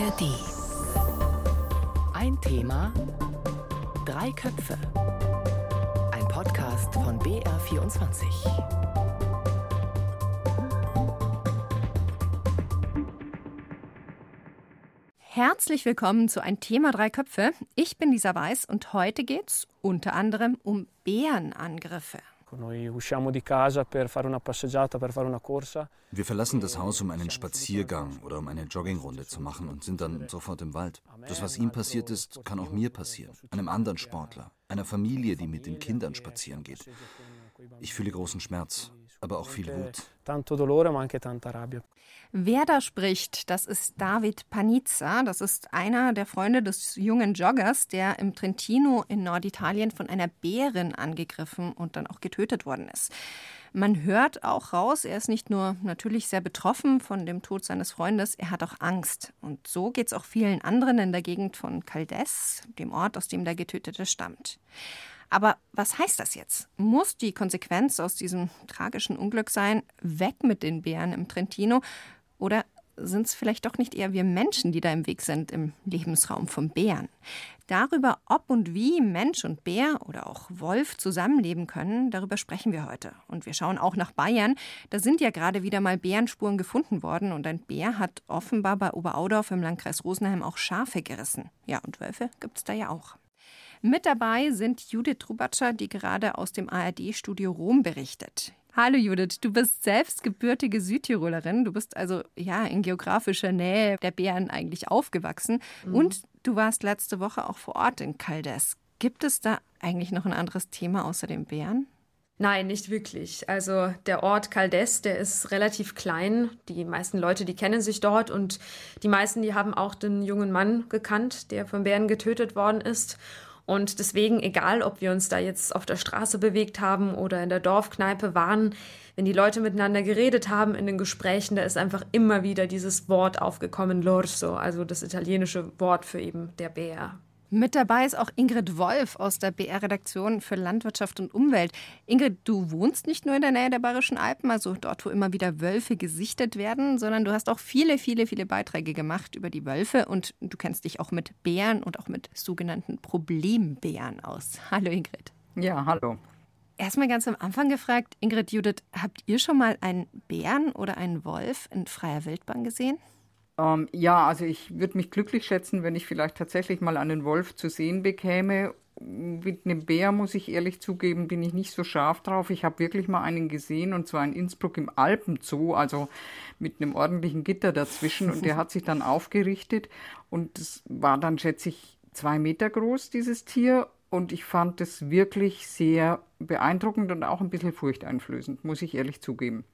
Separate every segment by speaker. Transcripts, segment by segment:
Speaker 1: ARD. Ein Thema, drei Köpfe. Ein Podcast von BR24.
Speaker 2: Herzlich willkommen zu Ein Thema Drei Köpfe. Ich bin Lisa Weiß und heute geht es unter anderem um Bärenangriffe.
Speaker 3: Wir verlassen das Haus, um einen Spaziergang oder um eine Joggingrunde zu machen und sind dann sofort im Wald. Das, was ihm passiert ist, kann auch mir passieren, einem anderen Sportler, einer Familie, die mit den Kindern spazieren geht. Ich fühle großen Schmerz, aber auch viel Wut.
Speaker 2: Wer da spricht, das ist David Panizza. Das ist einer der Freunde des jungen Joggers, der im Trentino in Norditalien von einer Bärin angegriffen und dann auch getötet worden ist. Man hört auch raus, er ist nicht nur natürlich sehr betroffen von dem Tod seines Freundes, er hat auch Angst. Und so geht es auch vielen anderen in der Gegend von Caldes, dem Ort, aus dem der Getötete stammt. Aber was heißt das jetzt? Muss die Konsequenz aus diesem tragischen Unglück sein, weg mit den Bären im Trentino? Oder sind es vielleicht doch nicht eher wir Menschen, die da im Weg sind im Lebensraum von Bären? Darüber, ob und wie Mensch und Bär oder auch Wolf zusammenleben können, darüber sprechen wir heute. Und wir schauen auch nach Bayern. Da sind ja gerade wieder mal Bärenspuren gefunden worden und ein Bär hat offenbar bei Oberaudorf im Landkreis Rosenheim auch Schafe gerissen. Ja, und Wölfe gibt es da ja auch. Mit dabei sind Judith Trubatscher, die gerade aus dem ARD-Studio Rom berichtet. Hallo Judith, du bist selbst gebürtige Südtirolerin. Du bist also ja in geografischer Nähe der Bären eigentlich aufgewachsen. Mhm. Und du warst letzte Woche auch vor Ort in Caldes. Gibt es da eigentlich noch ein anderes Thema außer den Bären?
Speaker 4: Nein, nicht wirklich. Also der Ort Caldes, der ist relativ klein. Die meisten Leute, die kennen sich dort und die meisten, die haben auch den jungen Mann gekannt, der von Bären getötet worden ist. Und deswegen, egal ob wir uns da jetzt auf der Straße bewegt haben oder in der Dorfkneipe waren, wenn die Leute miteinander geredet haben in den Gesprächen, da ist einfach immer wieder dieses Wort aufgekommen, l'orso, also das italienische Wort für eben der Bär.
Speaker 2: Mit dabei ist auch Ingrid Wolf aus der BR-Redaktion für Landwirtschaft und Umwelt. Ingrid, du wohnst nicht nur in der Nähe der Bayerischen Alpen, also dort, wo immer wieder Wölfe gesichtet werden, sondern du hast auch viele, viele, viele Beiträge gemacht über die Wölfe und du kennst dich auch mit Bären und auch mit sogenannten Problembären aus. Hallo Ingrid.
Speaker 5: Ja, hallo.
Speaker 2: Erstmal ganz am Anfang gefragt, Ingrid Judith, habt ihr schon mal einen Bären oder einen Wolf in freier Wildbahn gesehen?
Speaker 5: Ähm, ja, also ich würde mich glücklich schätzen, wenn ich vielleicht tatsächlich mal einen Wolf zu sehen bekäme. Mit einem Bär, muss ich ehrlich zugeben, bin ich nicht so scharf drauf. Ich habe wirklich mal einen gesehen und zwar in Innsbruck im Alpenzoo, also mit einem ordentlichen Gitter dazwischen und der hat sich dann aufgerichtet und es war dann, schätze ich, zwei Meter groß, dieses Tier und ich fand es wirklich sehr beeindruckend und auch ein bisschen furchteinflößend, muss ich ehrlich zugeben.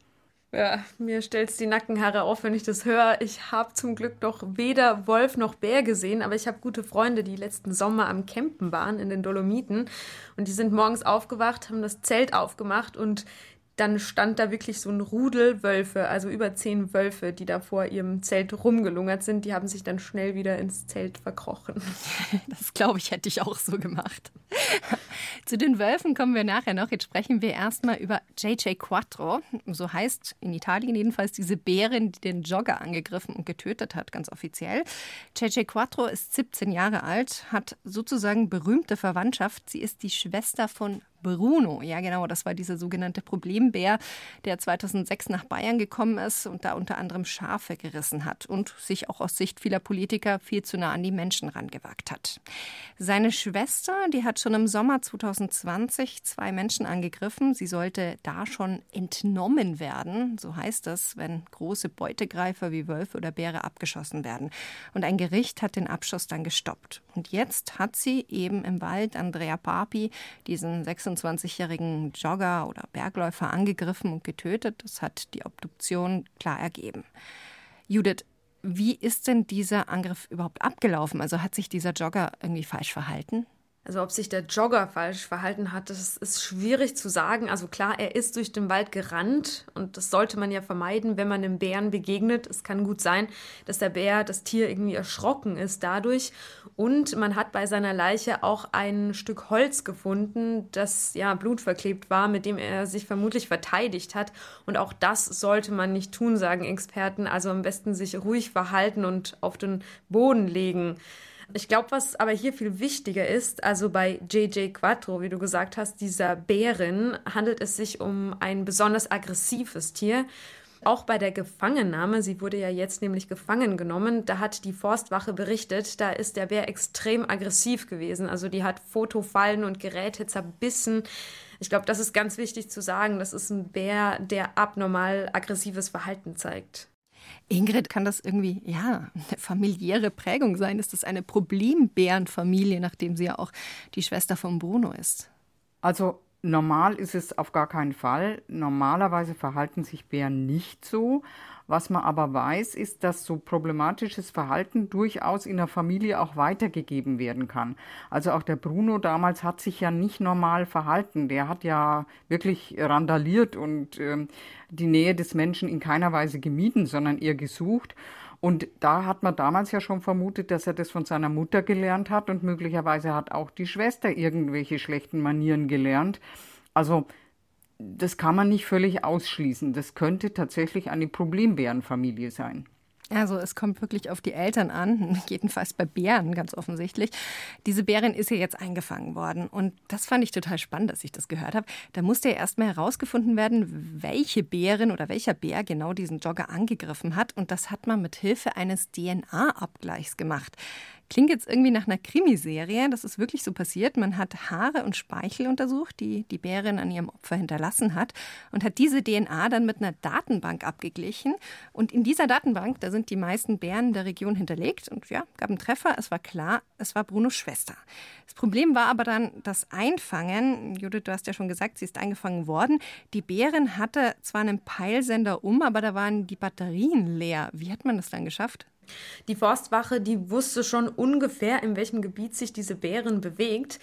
Speaker 4: Ja, mir stellt es die Nackenhaare auf, wenn ich das höre. Ich habe zum Glück noch weder Wolf noch Bär gesehen, aber ich habe gute Freunde, die letzten Sommer am Campen waren in den Dolomiten. Und die sind morgens aufgewacht, haben das Zelt aufgemacht und dann stand da wirklich so ein Rudel Wölfe, also über zehn Wölfe, die da vor ihrem Zelt rumgelungert sind. Die haben sich dann schnell wieder ins Zelt verkrochen.
Speaker 2: Das glaube ich, hätte ich auch so gemacht. Zu den Wölfen kommen wir nachher noch. Jetzt sprechen wir erstmal über JJ Quattro. So heißt in Italien jedenfalls diese Bärin, die den Jogger angegriffen und getötet hat, ganz offiziell. JJ Quattro ist 17 Jahre alt, hat sozusagen berühmte Verwandtschaft. Sie ist die Schwester von Bruno. Ja, genau, das war dieser sogenannte Problembär, der 2006 nach Bayern gekommen ist und da unter anderem Schafe gerissen hat und sich auch aus Sicht vieler Politiker viel zu nah an die Menschen rangewagt hat. Seine Schwester, die hat schon im Sommer 2020 zwei Menschen angegriffen. Sie sollte da schon entnommen werden, so heißt es, wenn große Beutegreifer wie Wölfe oder Bäre abgeschossen werden. Und ein Gericht hat den Abschuss dann gestoppt. Und jetzt hat sie eben im Wald Andrea Papi, diesen 26-jährigen Jogger oder Bergläufer, angegriffen und getötet. Das hat die Obduktion klar ergeben. Judith, wie ist denn dieser Angriff überhaupt abgelaufen? Also hat sich dieser Jogger irgendwie falsch verhalten?
Speaker 4: Also ob sich der Jogger falsch verhalten hat, das ist schwierig zu sagen. Also klar, er ist durch den Wald gerannt und das sollte man ja vermeiden, wenn man einem Bären begegnet. Es kann gut sein, dass der Bär, das Tier irgendwie erschrocken ist dadurch. Und man hat bei seiner Leiche auch ein Stück Holz gefunden, das ja blutverklebt war, mit dem er sich vermutlich verteidigt hat. Und auch das sollte man nicht tun, sagen Experten. Also am besten sich ruhig verhalten und auf den Boden legen. Ich glaube, was aber hier viel wichtiger ist, also bei JJ Quattro, wie du gesagt hast, dieser Bärin, handelt es sich um ein besonders aggressives Tier. Auch bei der Gefangennahme, sie wurde ja jetzt nämlich gefangen genommen, da hat die Forstwache berichtet, da ist der Bär extrem aggressiv gewesen. Also die hat Fotofallen und Geräte zerbissen. Ich glaube, das ist ganz wichtig zu sagen. Das ist ein Bär, der abnormal aggressives Verhalten zeigt.
Speaker 2: Ingrid, kann das irgendwie, ja, eine familiäre Prägung sein? Ist das eine Problembärenfamilie, nachdem sie ja auch die Schwester von Bruno ist?
Speaker 5: Also normal ist es auf gar keinen Fall. Normalerweise verhalten sich Bären nicht so. Was man aber weiß, ist, dass so problematisches Verhalten durchaus in der Familie auch weitergegeben werden kann. Also auch der Bruno damals hat sich ja nicht normal verhalten. Der hat ja wirklich randaliert und äh, die Nähe des Menschen in keiner Weise gemieden, sondern eher gesucht. Und da hat man damals ja schon vermutet, dass er das von seiner Mutter gelernt hat und möglicherweise hat auch die Schwester irgendwelche schlechten Manieren gelernt. Also das kann man nicht völlig ausschließen. Das könnte tatsächlich eine Problembärenfamilie sein.
Speaker 2: Also es kommt wirklich auf die Eltern an, jedenfalls bei Bären ganz offensichtlich. Diese Bärin ist ja jetzt eingefangen worden und das fand ich total spannend, dass ich das gehört habe. Da musste ja erstmal herausgefunden werden, welche Bärin oder welcher Bär genau diesen Jogger angegriffen hat und das hat man mit Hilfe eines DNA-Abgleichs gemacht. Klingt jetzt irgendwie nach einer Krimiserie. Das ist wirklich so passiert. Man hat Haare und Speichel untersucht, die die Bärin an ihrem Opfer hinterlassen hat und hat diese DNA dann mit einer Datenbank abgeglichen. Und in dieser Datenbank, da sind die meisten Bären der Region hinterlegt. Und ja, gab einen Treffer. Es war klar, es war Brunos Schwester. Das Problem war aber dann das Einfangen. Judith, du hast ja schon gesagt, sie ist eingefangen worden. Die Bärin hatte zwar einen Peilsender um, aber da waren die Batterien leer. Wie hat man das dann geschafft?
Speaker 4: Die Forstwache, die wusste schon ungefähr, in welchem Gebiet sich diese Bären bewegt.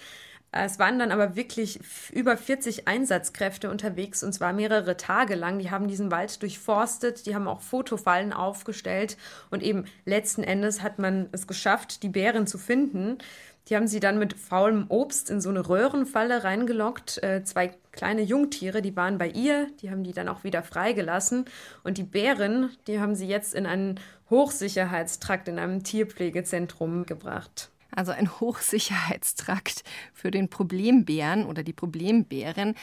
Speaker 4: Es waren dann aber wirklich über 40 Einsatzkräfte unterwegs und zwar mehrere Tage lang. Die haben diesen Wald durchforstet, die haben auch Fotofallen aufgestellt und eben letzten Endes hat man es geschafft, die Bären zu finden. Die haben sie dann mit faulem Obst in so eine Röhrenfalle reingelockt. Äh, zwei kleine Jungtiere, die waren bei ihr, die haben die dann auch wieder freigelassen. Und die Bären, die haben sie jetzt in einen Hochsicherheitstrakt in einem Tierpflegezentrum gebracht.
Speaker 2: Also ein Hochsicherheitstrakt für den Problembären oder die Problembären.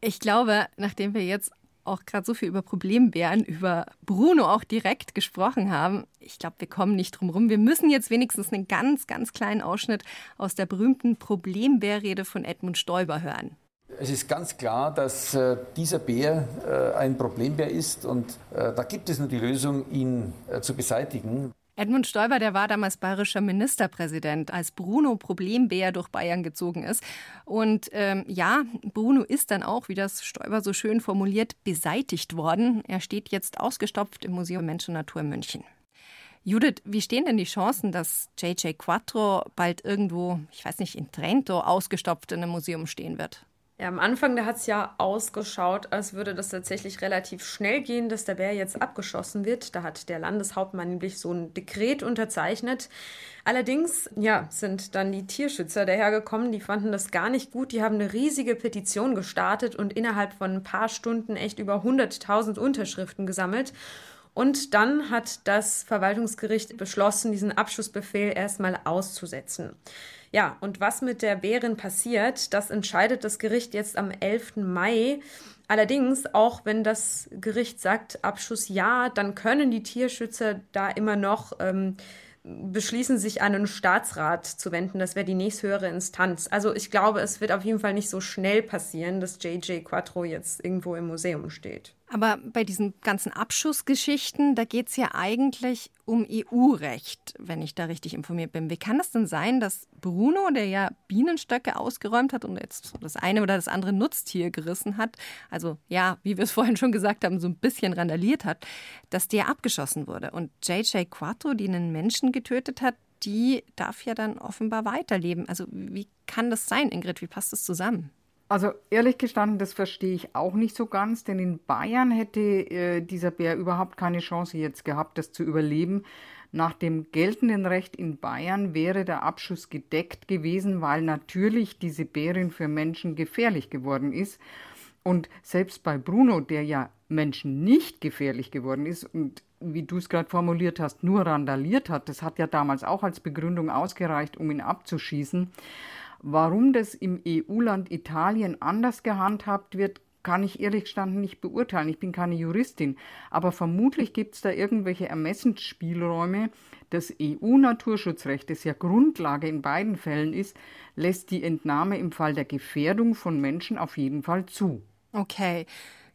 Speaker 2: Ich glaube, nachdem wir jetzt auch gerade so viel über Problembären, über Bruno auch direkt gesprochen haben. Ich glaube, wir kommen nicht drum rum. Wir müssen jetzt wenigstens einen ganz, ganz kleinen Ausschnitt aus der berühmten Problembärrede von Edmund Stoiber hören.
Speaker 6: Es ist ganz klar, dass äh, dieser Bär äh, ein Problembär ist und äh, da gibt es nur die Lösung, ihn äh, zu beseitigen.
Speaker 2: Edmund Stoiber, der war damals bayerischer Ministerpräsident, als Bruno Problembär durch Bayern gezogen ist. Und ähm, ja, Bruno ist dann auch, wie das Stoiber so schön formuliert, beseitigt worden. Er steht jetzt ausgestopft im Museum Mensch und Natur in München. Judith, wie stehen denn die Chancen, dass JJ Quattro bald irgendwo, ich weiß nicht, in Trento ausgestopft in einem Museum stehen wird?
Speaker 4: Ja, am Anfang, da hat es ja ausgeschaut, als würde das tatsächlich relativ schnell gehen, dass der Bär jetzt abgeschossen wird. Da hat der Landeshauptmann nämlich so ein Dekret unterzeichnet. Allerdings, ja, sind dann die Tierschützer dahergekommen, die fanden das gar nicht gut. Die haben eine riesige Petition gestartet und innerhalb von ein paar Stunden echt über 100.000 Unterschriften gesammelt. Und dann hat das Verwaltungsgericht beschlossen, diesen Abschussbefehl erstmal auszusetzen. Ja, und was mit der Bärin passiert, das entscheidet das Gericht jetzt am 11. Mai. Allerdings, auch wenn das Gericht sagt, Abschuss ja, dann können die Tierschützer da immer noch ähm, beschließen, sich an einen Staatsrat zu wenden. Das wäre die nächsthöhere Instanz. Also ich glaube, es wird auf jeden Fall nicht so schnell passieren, dass JJ Quattro jetzt irgendwo im Museum steht.
Speaker 2: Aber bei diesen ganzen Abschussgeschichten, da geht es ja eigentlich um EU-Recht, wenn ich da richtig informiert bin. Wie kann es denn sein, dass Bruno, der ja Bienenstöcke ausgeräumt hat und jetzt das eine oder das andere Nutztier gerissen hat, also ja, wie wir es vorhin schon gesagt haben, so ein bisschen randaliert hat, dass der abgeschossen wurde? Und JJ Quattro, die einen Menschen getötet hat, die darf ja dann offenbar weiterleben. Also wie kann das sein, Ingrid? Wie passt das zusammen?
Speaker 5: Also ehrlich gestanden, das verstehe ich auch nicht so ganz, denn in Bayern hätte äh, dieser Bär überhaupt keine Chance jetzt gehabt, das zu überleben. Nach dem geltenden Recht in Bayern wäre der Abschuss gedeckt gewesen, weil natürlich diese Bärin für Menschen gefährlich geworden ist. Und selbst bei Bruno, der ja Menschen nicht gefährlich geworden ist und wie du es gerade formuliert hast, nur randaliert hat, das hat ja damals auch als Begründung ausgereicht, um ihn abzuschießen. Warum das im EU-Land Italien anders gehandhabt wird, kann ich ehrlich gestanden nicht beurteilen. Ich bin keine Juristin. Aber vermutlich gibt es da irgendwelche Ermessensspielräume. Das EU-Naturschutzrecht, das ja Grundlage in beiden Fällen ist, lässt die Entnahme im Fall der Gefährdung von Menschen auf jeden Fall zu.
Speaker 2: Okay,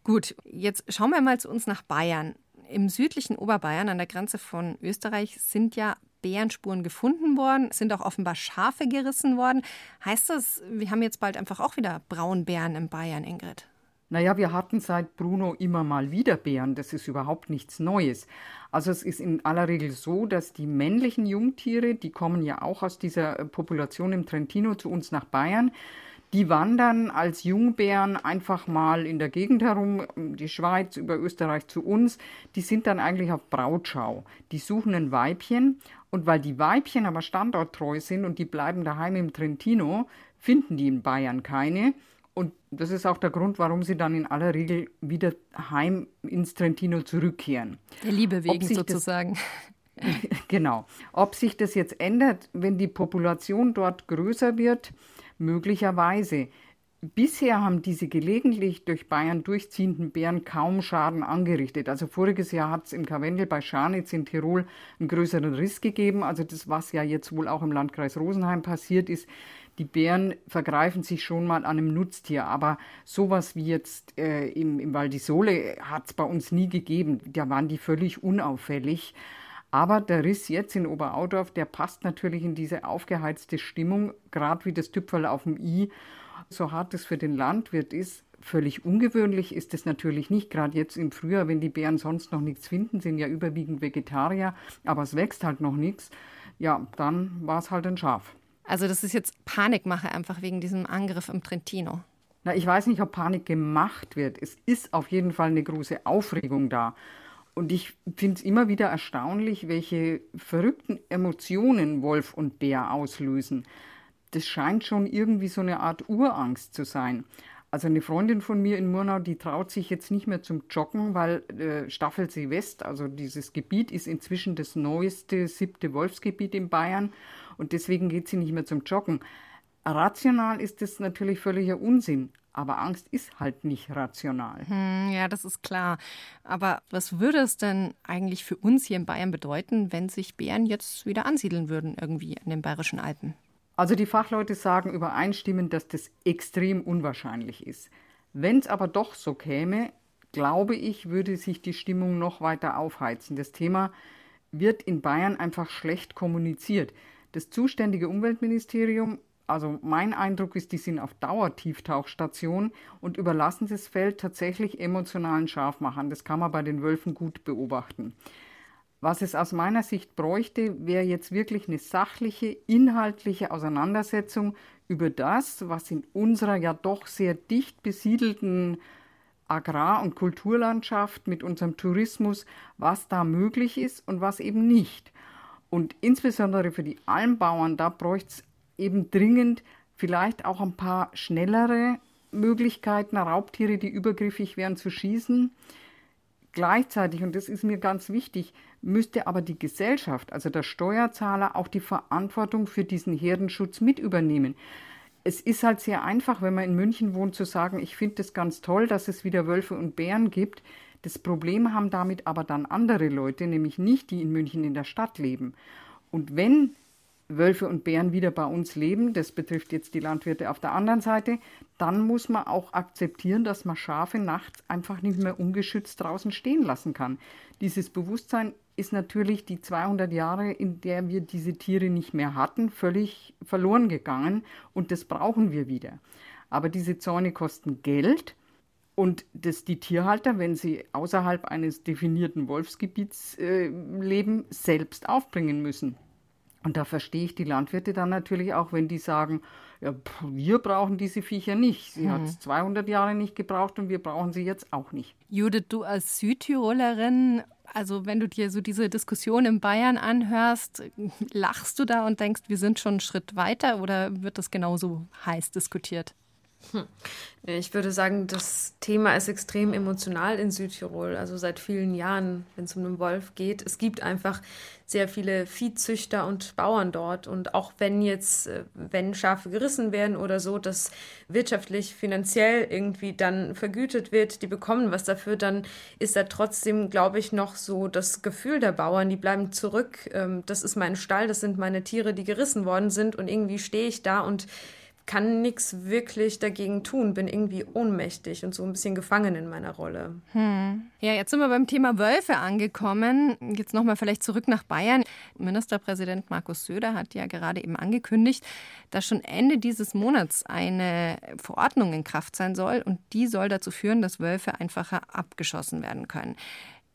Speaker 2: gut. Jetzt schauen wir mal zu uns nach Bayern. Im südlichen Oberbayern an der Grenze von Österreich sind ja Bärenspuren gefunden worden, sind auch offenbar Schafe gerissen worden. Heißt das, wir haben jetzt bald einfach auch wieder Braunbären in Bayern, Ingrid?
Speaker 5: Naja, wir hatten seit Bruno immer mal wieder Bären. Das ist überhaupt nichts Neues. Also es ist in aller Regel so, dass die männlichen Jungtiere, die kommen ja auch aus dieser Population im Trentino zu uns nach Bayern, die wandern als Jungbären einfach mal in der Gegend herum, die Schweiz über Österreich zu uns. Die sind dann eigentlich auf Brautschau. Die suchen ein Weibchen und weil die Weibchen aber standorttreu sind und die bleiben daheim im Trentino, finden die in Bayern keine. Und das ist auch der Grund, warum sie dann in aller Regel wieder heim ins Trentino zurückkehren.
Speaker 2: Der Liebe wegen sozusagen.
Speaker 5: Das, genau. Ob sich das jetzt ändert, wenn die Population dort größer wird, Möglicherweise. Bisher haben diese gelegentlich durch Bayern durchziehenden Bären kaum Schaden angerichtet. Also voriges Jahr hat es im Karwendel bei Scharnitz in Tirol einen größeren Riss gegeben. Also das, was ja jetzt wohl auch im Landkreis Rosenheim passiert ist. Die Bären vergreifen sich schon mal an einem Nutztier, aber sowas wie jetzt äh, im, im Val di Sole hat es bei uns nie gegeben. Da waren die völlig unauffällig. Aber der Riss jetzt in Oberaudorf, der passt natürlich in diese aufgeheizte Stimmung, gerade wie das Tüpferl auf dem I. So hart es für den Landwirt ist, völlig ungewöhnlich ist es natürlich nicht. Gerade jetzt im Frühjahr, wenn die Bären sonst noch nichts finden, sind ja überwiegend Vegetarier, aber es wächst halt noch nichts. Ja, dann war es halt ein Schaf.
Speaker 2: Also das ist jetzt Panikmache einfach wegen diesem Angriff im Trentino.
Speaker 5: Na, ich weiß nicht, ob Panik gemacht wird. Es ist auf jeden Fall eine große Aufregung da. Und ich finde es immer wieder erstaunlich, welche verrückten Emotionen Wolf und Bär auslösen. Das scheint schon irgendwie so eine Art Urangst zu sein. Also eine Freundin von mir in Murnau, die traut sich jetzt nicht mehr zum Joggen, weil äh, Staffelsee West, also dieses Gebiet, ist inzwischen das neueste siebte Wolfsgebiet in Bayern und deswegen geht sie nicht mehr zum Joggen. Rational ist das natürlich völliger Unsinn. Aber Angst ist halt nicht rational.
Speaker 2: Hm, ja, das ist klar. Aber was würde es denn eigentlich für uns hier in Bayern bedeuten, wenn sich Bären jetzt wieder ansiedeln würden, irgendwie in den Bayerischen Alpen?
Speaker 5: Also die Fachleute sagen übereinstimmend, dass das extrem unwahrscheinlich ist. Wenn es aber doch so käme, glaube ich, würde sich die Stimmung noch weiter aufheizen. Das Thema wird in Bayern einfach schlecht kommuniziert. Das zuständige Umweltministerium also mein Eindruck ist, die sind auf Dauertieftauchstation und überlassen das Feld tatsächlich emotionalen Scharfmachern. Das kann man bei den Wölfen gut beobachten. Was es aus meiner Sicht bräuchte, wäre jetzt wirklich eine sachliche, inhaltliche Auseinandersetzung über das, was in unserer ja doch sehr dicht besiedelten Agrar- und Kulturlandschaft mit unserem Tourismus, was da möglich ist und was eben nicht. Und insbesondere für die Almbauern, da bräuchte es eben dringend vielleicht auch ein paar schnellere Möglichkeiten, Raubtiere, die übergriffig wären, zu schießen. Gleichzeitig, und das ist mir ganz wichtig, müsste aber die Gesellschaft, also der Steuerzahler, auch die Verantwortung für diesen Herdenschutz mit übernehmen. Es ist halt sehr einfach, wenn man in München wohnt, zu sagen, ich finde es ganz toll, dass es wieder Wölfe und Bären gibt. Das Problem haben damit aber dann andere Leute, nämlich nicht die in München in der Stadt leben. Und wenn Wölfe und Bären wieder bei uns leben, das betrifft jetzt die Landwirte auf der anderen Seite, dann muss man auch akzeptieren, dass man Schafe nachts einfach nicht mehr ungeschützt draußen stehen lassen kann. Dieses Bewusstsein ist natürlich die 200 Jahre, in der wir diese Tiere nicht mehr hatten, völlig verloren gegangen und das brauchen wir wieder. Aber diese Zäune kosten Geld und das die Tierhalter, wenn sie außerhalb eines definierten Wolfsgebiets äh, leben, selbst aufbringen müssen. Und da verstehe ich die Landwirte dann natürlich auch, wenn die sagen, ja, wir brauchen diese Viecher nicht. Sie hm. hat es 200 Jahre nicht gebraucht und wir brauchen sie jetzt auch nicht.
Speaker 2: Judith, du als Südtirolerin, also wenn du dir so diese Diskussion in Bayern anhörst, lachst du da und denkst, wir sind schon einen Schritt weiter oder wird das genauso heiß diskutiert?
Speaker 4: Hm. Ich würde sagen, das Thema ist extrem emotional in Südtirol. Also seit vielen Jahren, wenn es um den Wolf geht. Es gibt einfach sehr viele Viehzüchter und Bauern dort. Und auch wenn jetzt, äh, wenn Schafe gerissen werden oder so, dass wirtschaftlich, finanziell irgendwie dann vergütet wird, die bekommen was dafür, dann ist da trotzdem, glaube ich, noch so das Gefühl der Bauern, die bleiben zurück. Ähm, das ist mein Stall, das sind meine Tiere, die gerissen worden sind. Und irgendwie stehe ich da und kann nichts wirklich dagegen tun, bin irgendwie ohnmächtig und so ein bisschen gefangen in meiner Rolle.
Speaker 2: Hm. Ja, jetzt sind wir beim Thema Wölfe angekommen. Jetzt nochmal vielleicht zurück nach Bayern. Ministerpräsident Markus Söder hat ja gerade eben angekündigt, dass schon Ende dieses Monats eine Verordnung in Kraft sein soll und die soll dazu führen, dass Wölfe einfacher abgeschossen werden können.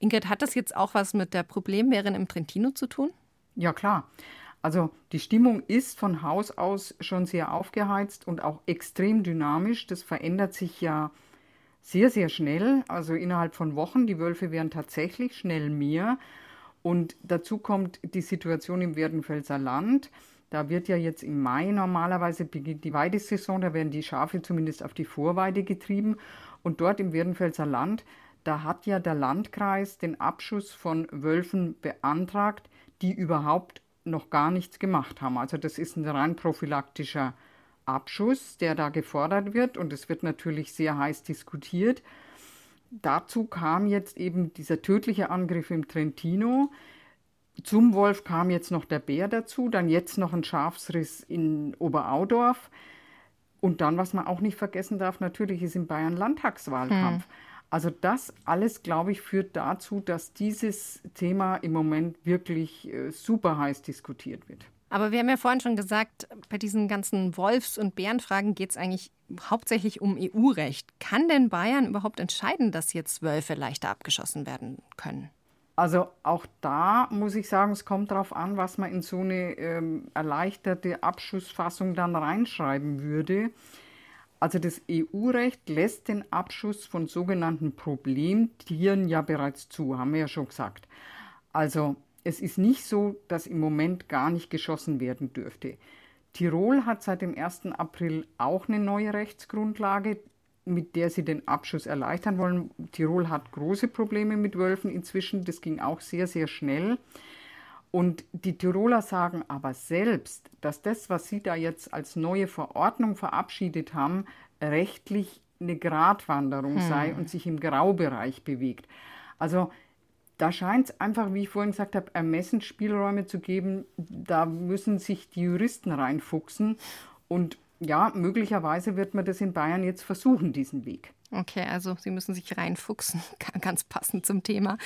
Speaker 2: Ingrid, hat das jetzt auch was mit der Problembärin im Trentino zu tun?
Speaker 5: Ja, klar. Also die Stimmung ist von Haus aus schon sehr aufgeheizt und auch extrem dynamisch. Das verändert sich ja sehr, sehr schnell. Also innerhalb von Wochen. Die Wölfe werden tatsächlich schnell mehr. Und dazu kommt die Situation im Werdenfelser Land. Da wird ja jetzt im Mai normalerweise beginnt die Weidesaison, da werden die Schafe zumindest auf die Vorweide getrieben. Und dort im Werdenfelser Land, da hat ja der Landkreis den Abschuss von Wölfen beantragt, die überhaupt noch gar nichts gemacht haben. Also das ist ein rein prophylaktischer Abschuss, der da gefordert wird und es wird natürlich sehr heiß diskutiert. Dazu kam jetzt eben dieser tödliche Angriff im Trentino. Zum Wolf kam jetzt noch der Bär dazu, dann jetzt noch ein Schafsriss in Oberaudorf. Und dann, was man auch nicht vergessen darf, natürlich ist in Bayern Landtagswahlkampf. Hm. Also das alles, glaube ich, führt dazu, dass dieses Thema im Moment wirklich äh, super heiß diskutiert wird.
Speaker 2: Aber wir haben ja vorhin schon gesagt, bei diesen ganzen Wolfs- und Bärenfragen geht es eigentlich hauptsächlich um EU-Recht. Kann denn Bayern überhaupt entscheiden, dass jetzt Wölfe leichter abgeschossen werden können?
Speaker 5: Also auch da muss ich sagen, es kommt darauf an, was man in so eine ähm, erleichterte Abschussfassung dann reinschreiben würde. Also das EU-Recht lässt den Abschuss von sogenannten Problemtieren ja bereits zu, haben wir ja schon gesagt. Also es ist nicht so, dass im Moment gar nicht geschossen werden dürfte. Tirol hat seit dem 1. April auch eine neue Rechtsgrundlage, mit der sie den Abschuss erleichtern wollen. Tirol hat große Probleme mit Wölfen inzwischen, das ging auch sehr, sehr schnell. Und die Tiroler sagen aber selbst, dass das, was sie da jetzt als neue Verordnung verabschiedet haben, rechtlich eine Gratwanderung hm. sei und sich im Graubereich bewegt. Also da scheint es einfach, wie ich vorhin gesagt habe, Ermessensspielräume zu geben. Da müssen sich die Juristen reinfuchsen. Und ja, möglicherweise wird man das in Bayern jetzt versuchen, diesen Weg.
Speaker 2: Okay, also Sie müssen sich reinfuchsen, ganz passend zum Thema.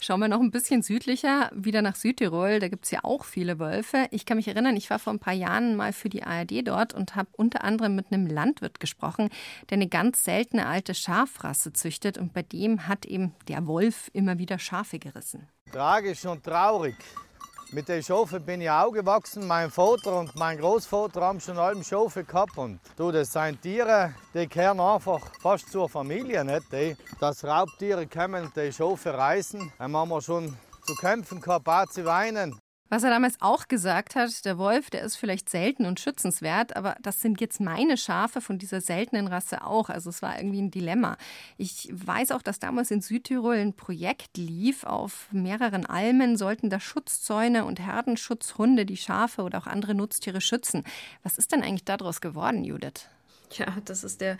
Speaker 2: Schauen wir noch ein bisschen südlicher, wieder nach Südtirol. Da gibt es ja auch viele Wölfe. Ich kann mich erinnern, ich war vor ein paar Jahren mal für die ARD dort und habe unter anderem mit einem Landwirt gesprochen, der eine ganz seltene alte Schafrasse züchtet. Und bei dem hat eben der Wolf immer wieder Schafe gerissen.
Speaker 7: Tragisch und traurig. Mit den Schafen bin ich auch gewachsen. Mein Vater und mein Großvater haben schon alle Schafe gehabt. Und du, das sind Tiere, die gehören einfach fast zur Familie. Nicht? Dass Raubtiere kommen, die Schafe reißen. Haben wir schon zu kämpfen gehabt, sie weinen.
Speaker 2: Was er damals auch gesagt hat, der Wolf, der ist vielleicht selten und schützenswert, aber das sind jetzt meine Schafe von dieser seltenen Rasse auch. Also es war irgendwie ein Dilemma. Ich weiß auch, dass damals in Südtirol ein Projekt lief. Auf mehreren Almen sollten da Schutzzäune und Herdenschutzhunde die Schafe oder auch andere Nutztiere schützen. Was ist denn eigentlich daraus geworden, Judith?
Speaker 4: Ja, das ist der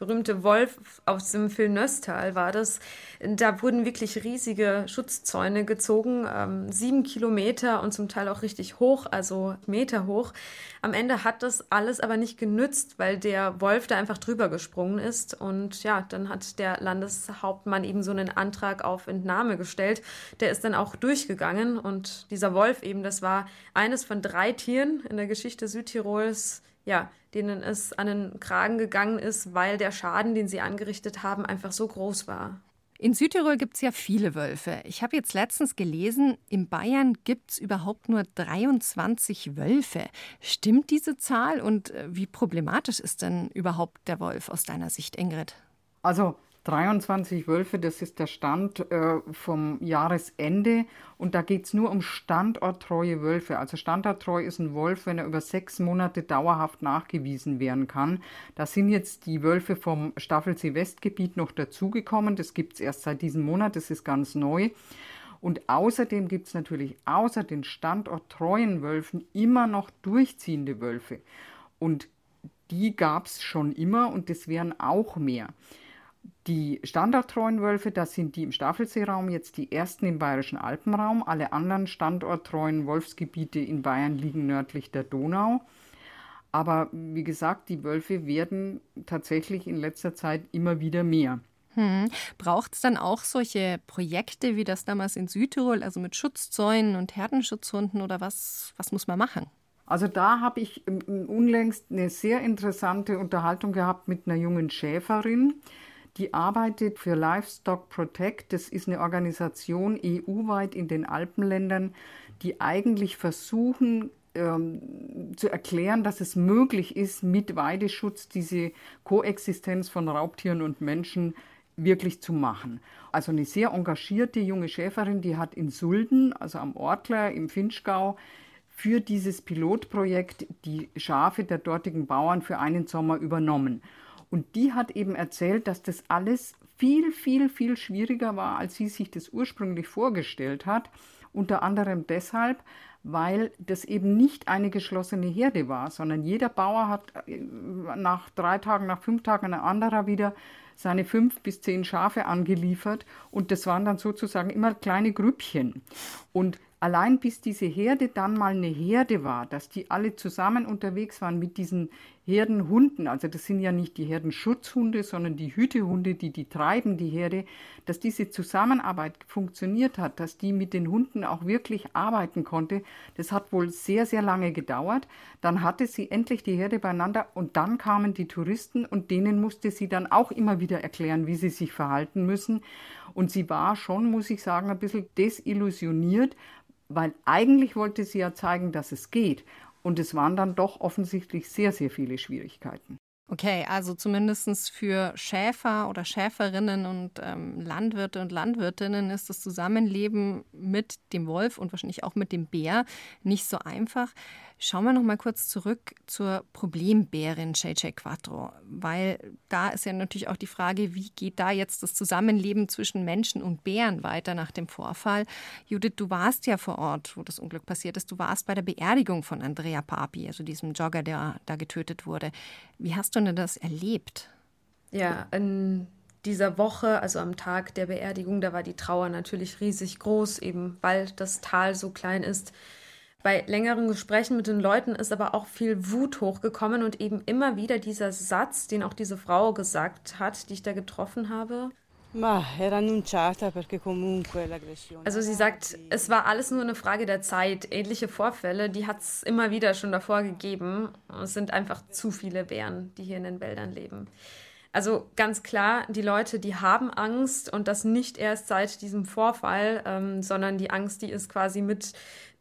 Speaker 4: berühmte Wolf aus dem Vilnöstal war das. Da wurden wirklich riesige Schutzzäune gezogen, ähm, sieben Kilometer und zum Teil auch richtig hoch, also Meter hoch. Am Ende hat das alles aber nicht genützt, weil der Wolf da einfach drüber gesprungen ist. Und ja, dann hat der Landeshauptmann eben so einen Antrag auf Entnahme gestellt. Der ist dann auch durchgegangen und dieser Wolf eben, das war eines von drei Tieren in der Geschichte Südtirols, ja, denen es an den Kragen gegangen ist, weil der Schaden, den sie angerichtet haben, einfach so groß war.
Speaker 2: In Südtirol gibt es ja viele Wölfe. Ich habe jetzt letztens gelesen, in Bayern gibt es überhaupt nur 23 Wölfe. Stimmt diese Zahl und äh, wie problematisch ist denn überhaupt der Wolf aus deiner Sicht, Ingrid?
Speaker 5: Also 23 Wölfe, das ist der Stand äh, vom Jahresende. Und da geht es nur um standorttreue Wölfe. Also standorttreu ist ein Wolf, wenn er über sechs Monate dauerhaft nachgewiesen werden kann. Da sind jetzt die Wölfe vom Staffelsee-Westgebiet noch dazugekommen. Das gibt es erst seit diesem Monat, das ist ganz neu. Und außerdem gibt es natürlich außer den standorttreuen Wölfen immer noch durchziehende Wölfe. Und die gab es schon immer und das wären auch mehr. Die standorttreuen Wölfe, das sind die im Staffelseeraum, jetzt die ersten im bayerischen Alpenraum. Alle anderen standorttreuen Wolfsgebiete in Bayern liegen nördlich der Donau. Aber wie gesagt, die Wölfe werden tatsächlich in letzter Zeit immer wieder mehr.
Speaker 2: Hm. Braucht es dann auch solche Projekte wie das damals in Südtirol, also mit Schutzzäunen und Herdenschutzhunden oder was, was muss man machen?
Speaker 5: Also da habe ich unlängst eine sehr interessante Unterhaltung gehabt mit einer jungen Schäferin, die arbeitet für Livestock Protect. Das ist eine Organisation EU-weit in den Alpenländern, die eigentlich versuchen, ähm, zu erklären, dass es möglich ist, mit Weideschutz diese Koexistenz von Raubtieren und Menschen wirklich zu machen. Also eine sehr engagierte junge Schäferin, die hat in Sulden, also am Ortler im Finchgau, für dieses Pilotprojekt die Schafe der dortigen Bauern für einen Sommer übernommen. Und die hat eben erzählt, dass das alles viel, viel, viel schwieriger war, als sie sich das ursprünglich vorgestellt hat. Unter anderem deshalb, weil das eben nicht eine geschlossene Herde war, sondern jeder Bauer hat äh, nach drei Tagen, nach fünf Tagen ein anderer wieder seine fünf bis zehn Schafe angeliefert und das waren dann sozusagen immer kleine Grüppchen. Und allein bis diese Herde dann mal eine Herde war, dass die alle zusammen unterwegs waren mit diesen Herdenhunden, also das sind ja nicht die Herdenschutzhunde, sondern die Hütehunde, die die treiben, die Herde, dass diese Zusammenarbeit funktioniert hat, dass die mit den Hunden auch wirklich arbeiten konnte, das hat wohl sehr, sehr lange gedauert. Dann hatte sie endlich die Herde beieinander und dann kamen die Touristen und denen musste sie dann auch immer wieder erklären, wie sie sich verhalten müssen. Und sie war schon, muss ich sagen, ein bisschen desillusioniert, weil eigentlich wollte sie ja zeigen, dass es geht. Und es waren dann doch offensichtlich sehr, sehr viele Schwierigkeiten.
Speaker 2: Okay, also zumindest für Schäfer oder Schäferinnen und ähm, Landwirte und Landwirtinnen ist das Zusammenleben mit dem Wolf und wahrscheinlich auch mit dem Bär nicht so einfach. Schauen wir noch mal kurz zurück zur Problembärin JJ Quattro, weil da ist ja natürlich auch die Frage, wie geht da jetzt das Zusammenleben zwischen Menschen und Bären weiter nach dem Vorfall? Judith, du warst ja vor Ort, wo das Unglück passiert ist. Du warst bei der Beerdigung von Andrea Papi, also diesem Jogger, der da getötet wurde. Wie hast du denn das erlebt?
Speaker 4: Ja, in dieser Woche, also am Tag der Beerdigung, da war die Trauer natürlich riesig groß, eben weil das Tal so klein ist. Bei längeren Gesprächen mit den Leuten ist aber auch viel Wut hochgekommen und eben immer wieder dieser Satz, den auch diese Frau gesagt hat, die ich da getroffen habe. Also sie sagt, es war alles nur eine Frage der Zeit. Ähnliche Vorfälle, die hat es immer wieder schon davor gegeben. Es sind einfach zu viele Bären, die hier in den Wäldern leben. Also ganz klar, die Leute, die haben Angst und das nicht erst seit diesem Vorfall, ähm, sondern die Angst, die ist quasi mit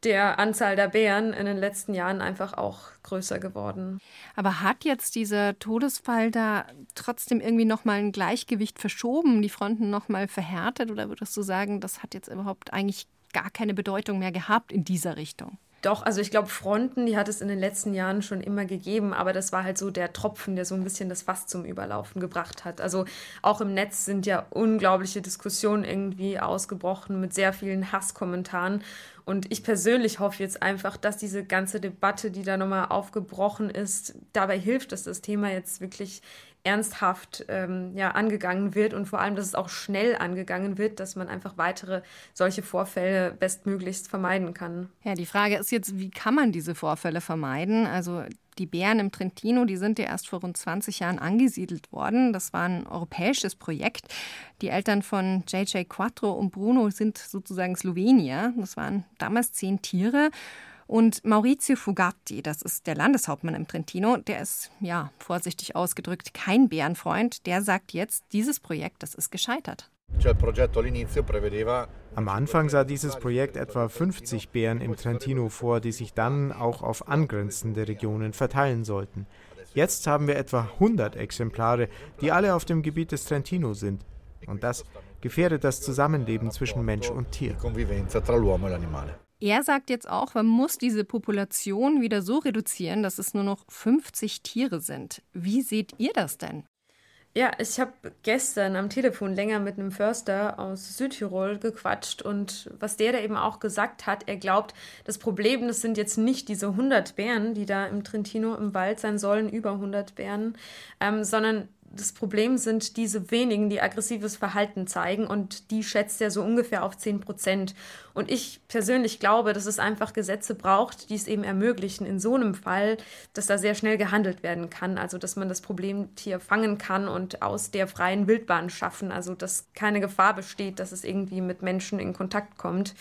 Speaker 4: der Anzahl der Bären in den letzten Jahren einfach auch größer geworden.
Speaker 2: Aber hat jetzt dieser Todesfall da trotzdem irgendwie nochmal ein Gleichgewicht verschoben, die Fronten nochmal verhärtet? Oder würdest du sagen, das hat jetzt überhaupt eigentlich gar keine Bedeutung mehr gehabt in dieser Richtung?
Speaker 4: Doch, also ich glaube, Fronten, die hat es in den letzten Jahren schon immer gegeben, aber das war halt so der Tropfen, der so ein bisschen das Fass zum Überlaufen gebracht hat. Also auch im Netz sind ja unglaubliche Diskussionen irgendwie ausgebrochen mit sehr vielen Hasskommentaren. Und ich persönlich hoffe jetzt einfach, dass diese ganze Debatte, die da nochmal aufgebrochen ist, dabei hilft, dass das Thema jetzt wirklich ernsthaft ähm, ja, angegangen wird und vor allem, dass es auch schnell angegangen wird, dass man einfach weitere solche Vorfälle bestmöglichst vermeiden kann.
Speaker 2: Ja, die Frage ist jetzt, wie kann man diese Vorfälle vermeiden? Also die Bären im Trentino, die sind ja erst vor rund 20 Jahren angesiedelt worden. Das war ein europäisches Projekt. Die Eltern von JJ Quattro und Bruno sind sozusagen Slowenier. Das waren damals zehn Tiere. Und Maurizio Fugatti, das ist der Landeshauptmann im Trentino, der ist, ja, vorsichtig ausgedrückt, kein Bärenfreund. Der sagt jetzt, dieses Projekt, das ist gescheitert.
Speaker 8: Am Anfang sah dieses Projekt etwa 50 Bären im Trentino vor, die sich dann auch auf angrenzende Regionen verteilen sollten. Jetzt haben wir etwa 100 Exemplare, die alle auf dem Gebiet des Trentino sind. Und das gefährdet das Zusammenleben zwischen Mensch und Tier.
Speaker 2: Er sagt jetzt auch, man muss diese Population wieder so reduzieren, dass es nur noch 50 Tiere sind. Wie seht ihr das denn?
Speaker 4: Ja, ich habe gestern am Telefon länger mit einem Förster aus Südtirol gequatscht und was der da eben auch gesagt hat, er glaubt, das Problem, das sind jetzt nicht diese 100 Bären, die da im Trentino im Wald sein sollen, über 100 Bären, ähm, sondern das Problem sind diese wenigen, die aggressives Verhalten zeigen und die schätzt er so ungefähr auf 10 Prozent. Und ich persönlich glaube, dass es einfach Gesetze braucht, die es eben ermöglichen, in so einem Fall, dass da sehr schnell gehandelt werden kann. Also, dass man das Problemtier fangen kann und aus der freien Wildbahn schaffen. Also, dass keine Gefahr besteht, dass es irgendwie mit Menschen in Kontakt kommt.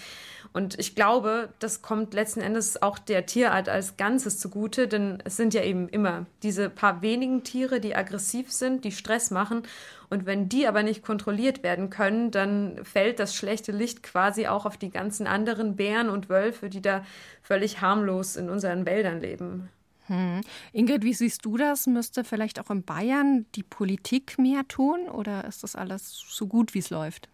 Speaker 4: Und ich glaube, das kommt letzten Endes auch der Tierart als Ganzes zugute, denn es sind ja eben immer diese paar wenigen Tiere, die aggressiv sind, die Stress machen. Und wenn die aber nicht kontrolliert werden können, dann fällt das schlechte Licht quasi auch auf die ganzen anderen Bären und Wölfe, die da völlig harmlos in unseren Wäldern leben.
Speaker 2: Hm. Ingrid, wie siehst du das? Müsste vielleicht auch in Bayern die Politik mehr tun oder ist das alles so gut, wie es läuft?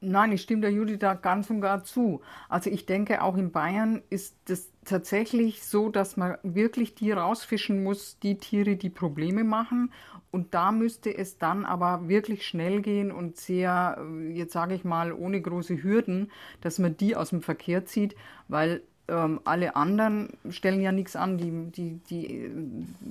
Speaker 5: Nein, ich stimme der Judith da ganz und gar zu. Also ich denke, auch in Bayern ist es tatsächlich so, dass man wirklich die rausfischen muss, die Tiere, die Probleme machen. Und da müsste es dann aber wirklich schnell gehen und sehr, jetzt sage ich mal, ohne große Hürden, dass man die aus dem Verkehr zieht, weil ähm, alle anderen stellen ja nichts an, die, die, die äh,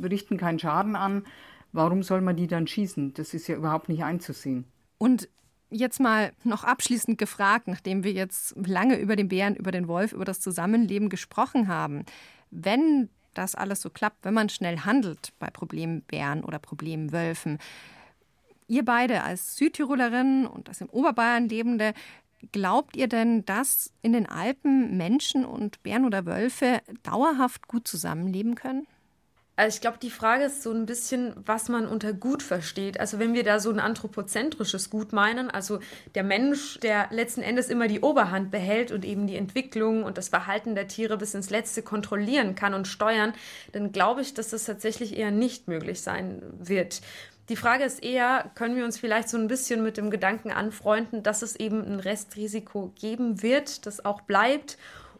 Speaker 5: richten keinen Schaden an. Warum soll man die dann schießen? Das ist ja überhaupt nicht einzusehen.
Speaker 2: Und Jetzt mal noch abschließend gefragt, nachdem wir jetzt lange über den Bären, über den Wolf, über das Zusammenleben gesprochen haben. Wenn das alles so klappt, wenn man schnell handelt bei Problembären oder Problemwölfen, ihr beide als Südtirolerin und als im Oberbayern lebende, glaubt ihr denn, dass in den Alpen Menschen und Bären oder Wölfe dauerhaft gut zusammenleben können?
Speaker 4: Also ich glaube, die Frage ist so ein bisschen, was man unter Gut versteht. Also wenn wir da so ein anthropozentrisches Gut meinen, also der Mensch, der letzten Endes immer die Oberhand behält und eben die Entwicklung und das Verhalten der Tiere bis ins Letzte kontrollieren kann und steuern, dann glaube ich, dass das tatsächlich eher nicht möglich sein wird. Die Frage ist eher, können wir uns vielleicht so ein bisschen mit dem Gedanken anfreunden, dass es eben ein Restrisiko geben wird, das auch bleibt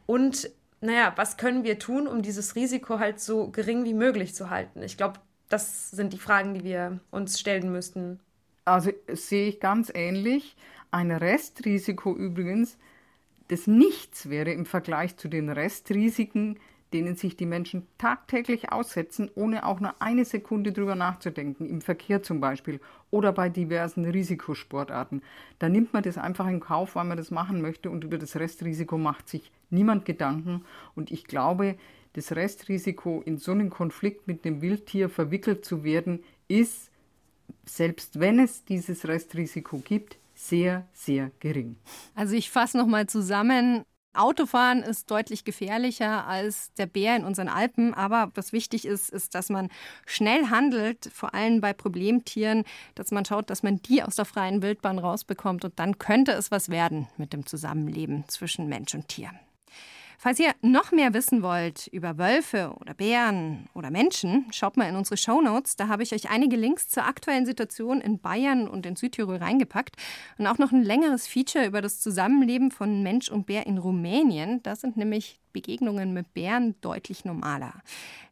Speaker 4: und naja, was können wir tun, um dieses Risiko halt so gering wie möglich zu halten? Ich glaube, das sind die Fragen, die wir uns stellen müssten.
Speaker 5: Also sehe ich ganz ähnlich. Ein Restrisiko übrigens des Nichts wäre im Vergleich zu den Restrisiken, denen sich die Menschen tagtäglich aussetzen, ohne auch nur eine Sekunde drüber nachzudenken, im Verkehr zum Beispiel oder bei diversen Risikosportarten. Da nimmt man das einfach in Kauf, weil man das machen möchte und über das Restrisiko macht sich niemand Gedanken. Und ich glaube, das Restrisiko, in so einen Konflikt mit dem Wildtier verwickelt zu werden, ist, selbst wenn es dieses Restrisiko gibt, sehr, sehr gering.
Speaker 2: Also ich fasse nochmal zusammen. Autofahren ist deutlich gefährlicher als der Bär in unseren Alpen. Aber was wichtig ist, ist, dass man schnell handelt, vor allem bei Problemtieren, dass man schaut, dass man die aus der freien Wildbahn rausbekommt. Und dann könnte es was werden mit dem Zusammenleben zwischen Mensch und Tier. Falls ihr noch mehr wissen wollt über Wölfe oder Bären oder Menschen, schaut mal in unsere Shownotes. Da habe ich euch einige Links zur aktuellen Situation in Bayern und in Südtirol reingepackt. Und auch noch ein längeres Feature über das Zusammenleben von Mensch und Bär in Rumänien. Da sind nämlich Begegnungen mit Bären deutlich normaler.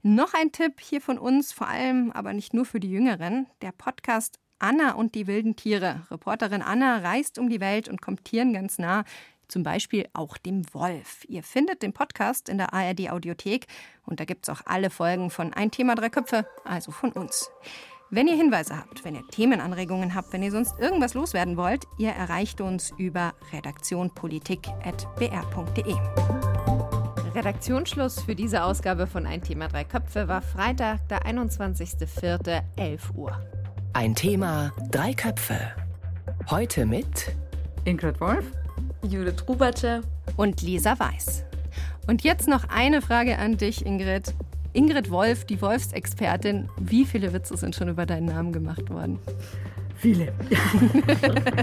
Speaker 2: Noch ein Tipp hier von uns, vor allem aber nicht nur für die Jüngeren. Der Podcast Anna und die wilden Tiere. Reporterin Anna reist um die Welt und kommt Tieren ganz nah zum Beispiel auch dem Wolf. Ihr findet den Podcast in der ARD Audiothek und da gibt es auch alle Folgen von Ein Thema, drei Köpfe, also von uns. Wenn ihr Hinweise habt, wenn ihr Themenanregungen habt, wenn ihr sonst irgendwas loswerden wollt, ihr erreicht uns über redaktionpolitik.br.de. Redaktionsschluss für diese Ausgabe von Ein Thema, drei Köpfe war Freitag, der 21.04.11 Uhr.
Speaker 1: Ein Thema, drei Köpfe. Heute mit
Speaker 5: Ingrid Wolf
Speaker 4: Judith Ruberte
Speaker 2: und Lisa Weiß. Und jetzt noch eine Frage an dich, Ingrid. Ingrid Wolf, die Wolfsexpertin, wie viele Witze sind schon über deinen Namen gemacht worden?
Speaker 5: Viele.